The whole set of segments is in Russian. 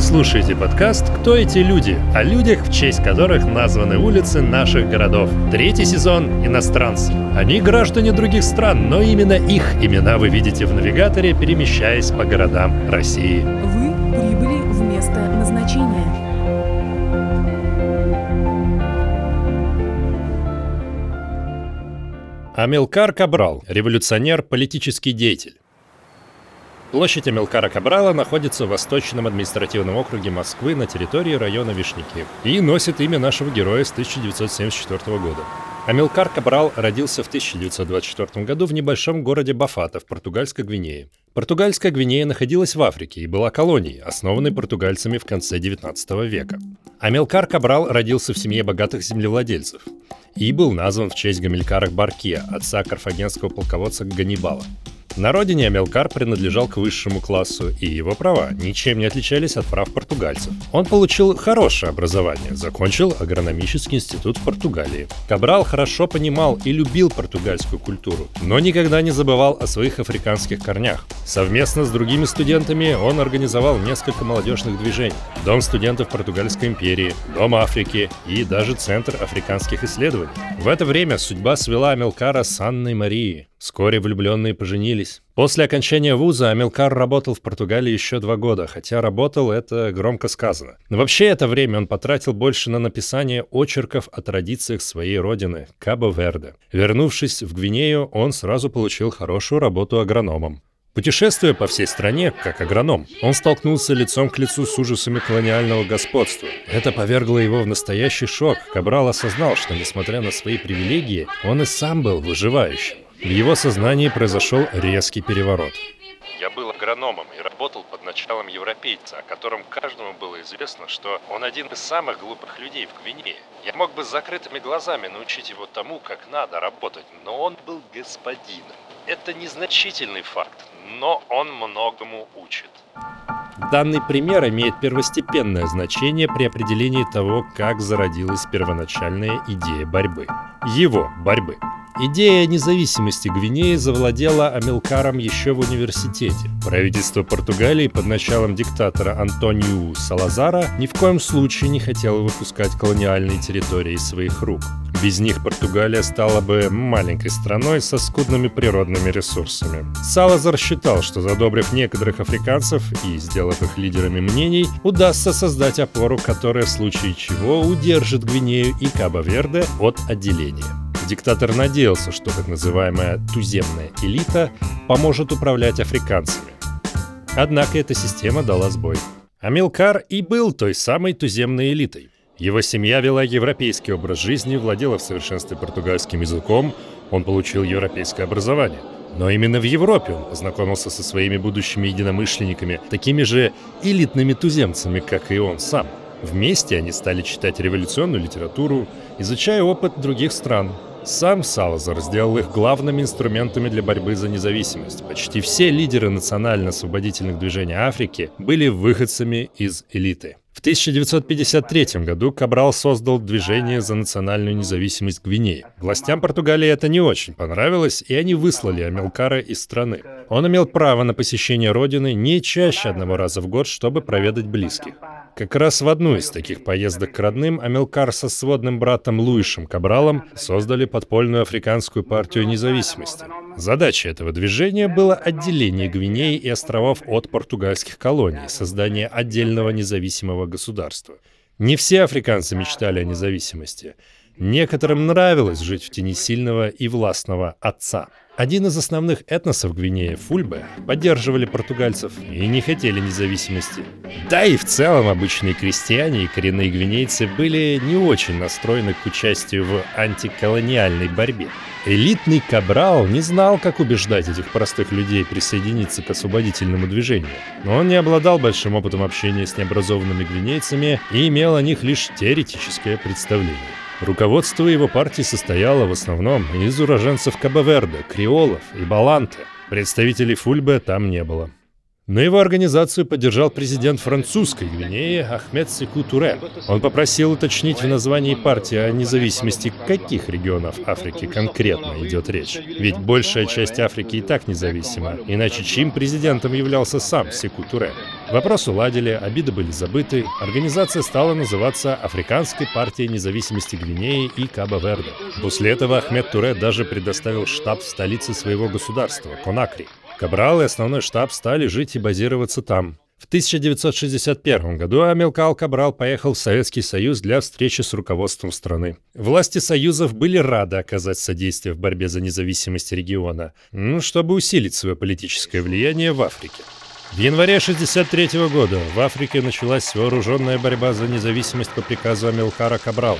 Вы слушаете подкаст «Кто эти люди?» о людях, в честь которых названы улицы наших городов. Третий сезон «Иностранцы». Они граждане других стран, но именно их имена вы видите в навигаторе, перемещаясь по городам России. Вы прибыли в место назначения. Амилкар Кабрал – революционер, политический деятель. Площадь Амилкара Кабрала находится в Восточном административном округе Москвы на территории района Вишники и носит имя нашего героя с 1974 года. Амилкар Кабрал родился в 1924 году в небольшом городе Бафата в Португальской Гвинее. Португальская Гвинея находилась в Африке и была колонией, основанной португальцами в конце 19 века. Амилкар Кабрал родился в семье богатых землевладельцев и был назван в честь Гамилькара Барке, отца карфагенского полководца Ганнибала. На родине Амелкар принадлежал к высшему классу, и его права ничем не отличались от прав португальцев. Он получил хорошее образование, закончил агрономический институт в Португалии. Кабрал хорошо понимал и любил португальскую культуру, но никогда не забывал о своих африканских корнях. Совместно с другими студентами он организовал несколько молодежных движений. Дом студентов Португальской империи, Дом Африки и даже Центр африканских исследований. В это время судьба свела Амелкара с Анной Марией. Вскоре влюбленные поженились. После окончания вуза Амилкар работал в Португалии еще два года, хотя работал это громко сказано. Но вообще это время он потратил больше на написание очерков о традициях своей родины – Кабо-Верде. Вернувшись в Гвинею, он сразу получил хорошую работу агрономом. Путешествуя по всей стране, как агроном, он столкнулся лицом к лицу с ужасами колониального господства. Это повергло его в настоящий шок. Кабрал осознал, что, несмотря на свои привилегии, он и сам был выживающим. В его сознании произошел резкий переворот. Я был агрономом и работал под началом европейца, о котором каждому было известно, что он один из самых глупых людей в Гвинее. Я мог бы с закрытыми глазами научить его тому, как надо работать, но он был господином. Это незначительный факт, но он многому учит. Данный пример имеет первостепенное значение при определении того, как зародилась первоначальная идея борьбы. Его борьбы. Идея независимости Гвинеи завладела Амилкаром еще в университете. Правительство Португалии под началом диктатора Антониу Салазара ни в коем случае не хотело выпускать колониальные территории из своих рук. Без них Португалия стала бы маленькой страной со скудными природными ресурсами. Салазар считал, что задобрив некоторых африканцев и сделав их лидерами мнений, удастся создать опору, которая в случае чего удержит Гвинею и Кабо-Верде от отделения. Диктатор надеялся, что так называемая туземная элита поможет управлять африканцами. Однако эта система дала сбой. Амилкар и был той самой туземной элитой. Его семья вела европейский образ жизни, владела в совершенстве португальским языком, он получил европейское образование. Но именно в Европе он познакомился со своими будущими единомышленниками, такими же элитными туземцами, как и он сам. Вместе они стали читать революционную литературу, изучая опыт других стран, сам Салазар сделал их главными инструментами для борьбы за независимость. Почти все лидеры национально-освободительных движений Африки были выходцами из элиты. В 1953 году Кабрал создал движение за национальную независимость Гвинеи. Властям Португалии это не очень понравилось, и они выслали Амилкара из страны. Он имел право на посещение родины не чаще одного раза в год, чтобы проведать близких. Как раз в одну из таких поездок к родным Амилкар со сводным братом Луишем Кабралом создали подпольную африканскую партию независимости. Задача этого движения было отделение Гвинеи и островов от португальских колоний, создание отдельного независимого государства. Не все африканцы мечтали о независимости. Некоторым нравилось жить в тени сильного и властного отца. Один из основных этносов Гвинеи, Фульбе, поддерживали португальцев и не хотели независимости. Да и в целом обычные крестьяне и коренные гвинейцы были не очень настроены к участию в антиколониальной борьбе. Элитный Кабрал не знал, как убеждать этих простых людей присоединиться к освободительному движению. Но он не обладал большим опытом общения с необразованными гвинейцами и имел о них лишь теоретическое представление. Руководство его партии состояло в основном из уроженцев Кабаверда, креолов и баланте. Представителей Фульбе там не было. Но его организацию поддержал президент французской Гвинеи Ахмед Секу Туре. Он попросил уточнить в названии партии о независимости каких регионов Африки конкретно идет речь. Ведь большая часть Африки и так независима, иначе чьим президентом являлся сам Секу Туре. Вопрос уладили, обиды были забыты, организация стала называться Африканской партией независимости Гвинеи и Кабо-Верде. После этого Ахмед Туре даже предоставил штаб в столице своего государства, Конакри. Кабрал и основной штаб стали жить и базироваться там. В 1961 году Амилкал Кабрал поехал в Советский Союз для встречи с руководством страны. Власти союзов были рады оказать содействие в борьбе за независимость региона, ну, чтобы усилить свое политическое влияние в Африке. В январе 1963 года в Африке началась вооруженная борьба за независимость по приказу Амилкара Кабрала.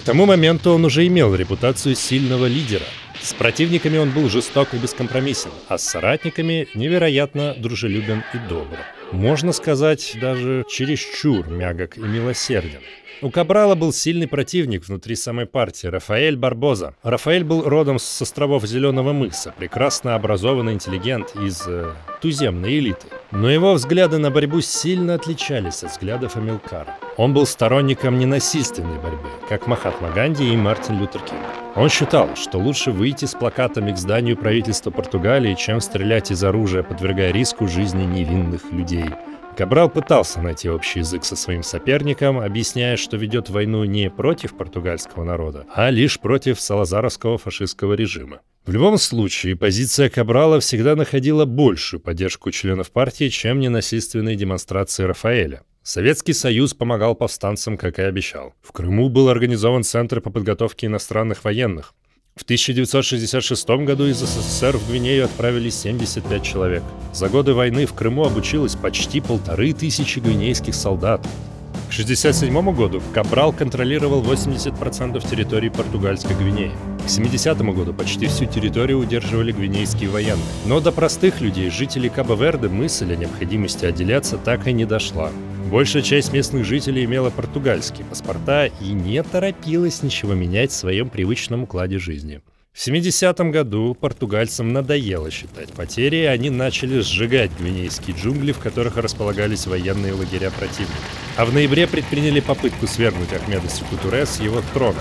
К тому моменту он уже имел репутацию сильного лидера. С противниками он был жесток и бескомпромиссен, а с соратниками невероятно дружелюбен и добр. Можно сказать, даже чересчур мягок и милосерден. У Кабрала был сильный противник внутри самой партии – Рафаэль Барбоза. Рафаэль был родом с островов Зеленого мыса, прекрасно образованный интеллигент из э, туземной элиты. Но его взгляды на борьбу сильно отличались от взглядов Амилкара. Он был сторонником ненасильственной борьбы, как Махатма Ганди и Мартин Лютер Кинг. Он считал, что лучше выйти с плакатами к зданию правительства Португалии, чем стрелять из оружия, подвергая риску жизни невинных людей – Кабрал пытался найти общий язык со своим соперником, объясняя, что ведет войну не против португальского народа, а лишь против салазаровского фашистского режима. В любом случае, позиция Кабрала всегда находила большую поддержку членов партии, чем ненасильственные демонстрации Рафаэля. Советский Союз помогал повстанцам, как и обещал. В Крыму был организован Центр по подготовке иностранных военных. В 1966 году из СССР в Гвинею отправили 75 человек. За годы войны в Крыму обучилось почти полторы тысячи гвинейских солдат. К 1967 году Кабрал контролировал 80% территории португальской Гвинеи. К 70 году почти всю территорию удерживали гвинейские военные. Но до простых людей, жителей Кабо-Верде, мысль о необходимости отделяться так и не дошла. Большая часть местных жителей имела португальские паспорта и не торопилась ничего менять в своем привычном укладе жизни. В 70-м году португальцам надоело считать потери, и они начали сжигать гвинейские джунгли, в которых располагались военные лагеря противника. А в ноябре предприняли попытку свергнуть Ахмеда Секутуре с его трона.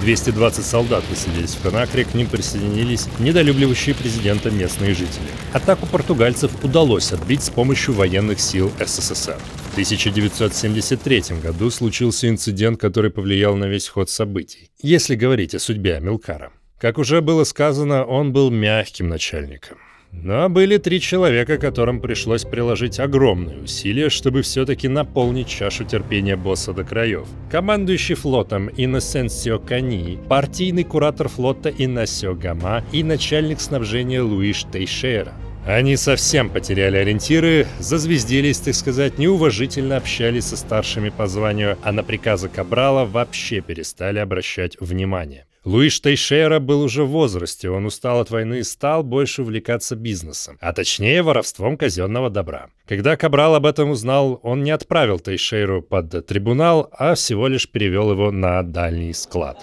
220 солдат высадились в Конакре, к ним присоединились недолюбливающие президента местные жители. Атаку португальцев удалось отбить с помощью военных сил СССР. В 1973 году случился инцидент, который повлиял на весь ход событий. Если говорить о судьбе Амилкара. Как уже было сказано, он был мягким начальником. Но были три человека, которым пришлось приложить огромные усилия, чтобы все-таки наполнить чашу терпения босса до краев. Командующий флотом Инносенсио Кани, партийный куратор флота Иннасио Гама и начальник снабжения Луиш Тейшера. Они совсем потеряли ориентиры, зазвездились, так сказать, неуважительно общались со старшими по званию, а на приказы Кабрала вообще перестали обращать внимание. Луиш Тейшера был уже в возрасте, он устал от войны и стал больше увлекаться бизнесом, а точнее воровством казенного добра. Когда Кабрал об этом узнал, он не отправил Тейшеру под трибунал, а всего лишь перевел его на дальний склад.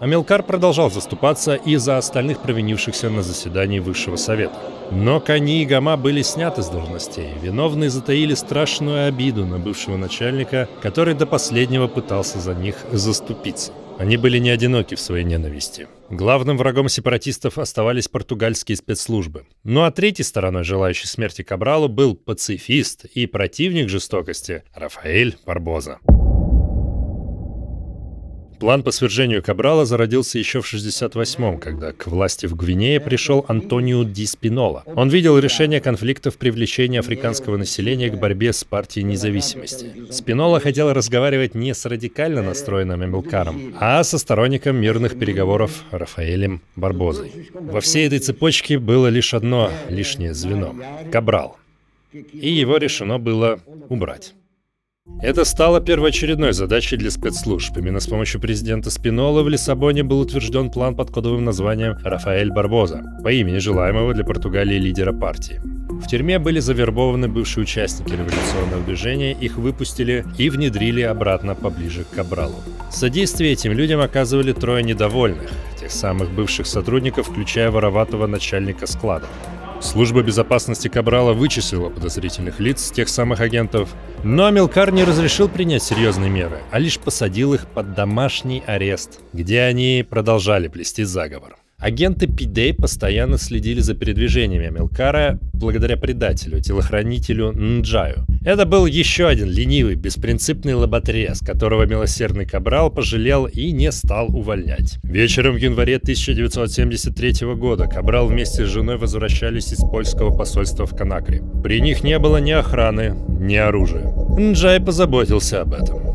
Амилкар продолжал заступаться и за остальных провинившихся на заседании Высшего Совета. Но Кани и Гама были сняты с должностей. Виновные затаили страшную обиду на бывшего начальника, который до последнего пытался за них заступиться. Они были не одиноки в своей ненависти. Главным врагом сепаратистов оставались португальские спецслужбы. Ну а третьей стороной желающей смерти Кабралу был пацифист и противник жестокости Рафаэль Барбоза. План по свержению Кабрала зародился еще в 68-м, когда к власти в Гвинее пришел Антонио Ди Спинола. Он видел решение конфликтов привлечения африканского населения к борьбе с партией независимости. Спинола хотел разговаривать не с радикально настроенным Эмилкаром, а со сторонником мирных переговоров Рафаэлем Барбозой. Во всей этой цепочке было лишь одно лишнее звено — Кабрал. И его решено было убрать. Это стало первоочередной задачей для спецслужб. Именно с помощью президента Спинола в Лиссабоне был утвержден план под кодовым названием «Рафаэль Барбоза» по имени желаемого для Португалии лидера партии. В тюрьме были завербованы бывшие участники революционного движения, их выпустили и внедрили обратно поближе к Кабралу. Содействие этим людям оказывали трое недовольных, тех самых бывших сотрудников, включая вороватого начальника склада. Служба безопасности Кабрала вычислила подозрительных лиц, тех самых агентов, но Амилкар не разрешил принять серьезные меры, а лишь посадил их под домашний арест, где они продолжали плести заговор. Агенты Пидей постоянно следили за передвижениями Амилкара благодаря предателю, телохранителю Нджаю. Это был еще один ленивый, беспринципный лоботрез, которого милосердный Кабрал пожалел и не стал увольнять. Вечером в январе 1973 года Кабрал вместе с женой возвращались из польского посольства в Канакре. При них не было ни охраны, ни оружия. Нджай позаботился об этом.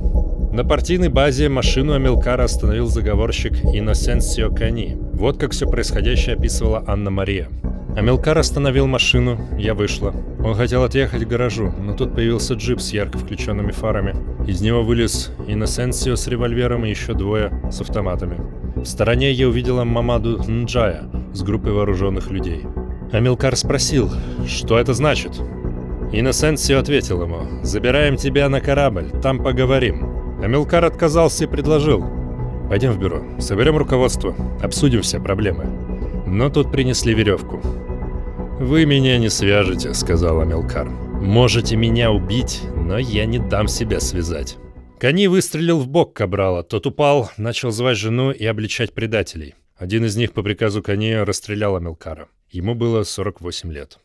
На партийной базе машину Амилкара остановил заговорщик Иносенсио Кани. Вот как все происходящее описывала Анна-Мария. Амилкар остановил машину, я вышла. Он хотел отъехать к гаражу, но тут появился джип с ярко включенными фарами. Из него вылез Иносенсио с револьвером и еще двое с автоматами. В стороне я увидела Мамаду Нджая с группой вооруженных людей. Амилкар спросил, что это значит? Иносенсио ответил ему, «Забираем тебя на корабль, там поговорим». Амилкар отказался и предложил. «Пойдем в бюро, соберем руководство, обсудим все проблемы». Но тут принесли веревку. «Вы меня не свяжете», — сказал Амилкар. «Можете меня убить, но я не дам себя связать». Кани выстрелил в бок Кабрала, тот упал, начал звать жену и обличать предателей. Один из них по приказу Кани расстрелял Амилкара. Ему было 48 лет.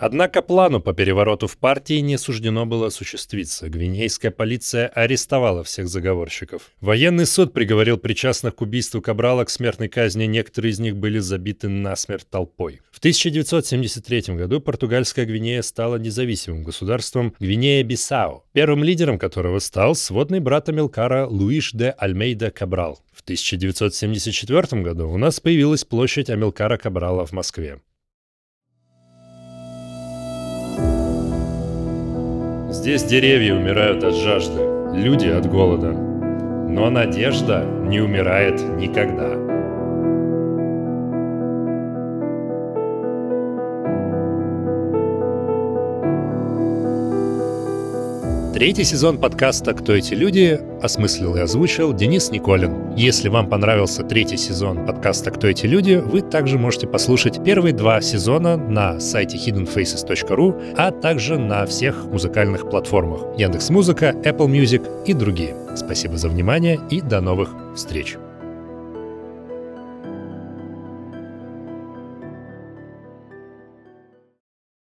Однако плану по перевороту в партии не суждено было осуществиться. Гвинейская полиция арестовала всех заговорщиков. Военный суд приговорил причастных к убийству Кабрала к смертной казни, некоторые из них были забиты насмерть толпой. В 1973 году португальская Гвинея стала независимым государством Гвинея-Бисау, первым лидером которого стал сводный брат Амилкара Луиш де Альмейда Кабрал. В 1974 году у нас появилась площадь Амилкара Кабрала в Москве. Здесь деревья умирают от жажды, люди от голода. Но надежда не умирает никогда. Третий сезон подкаста «Кто эти люди?» осмыслил и озвучил Денис Николин. Если вам понравился третий сезон подкаста «Кто эти люди?», вы также можете послушать первые два сезона на сайте hiddenfaces.ru, а также на всех музыкальных платформах Яндекс.Музыка, Apple Music и другие. Спасибо за внимание и до новых встреч!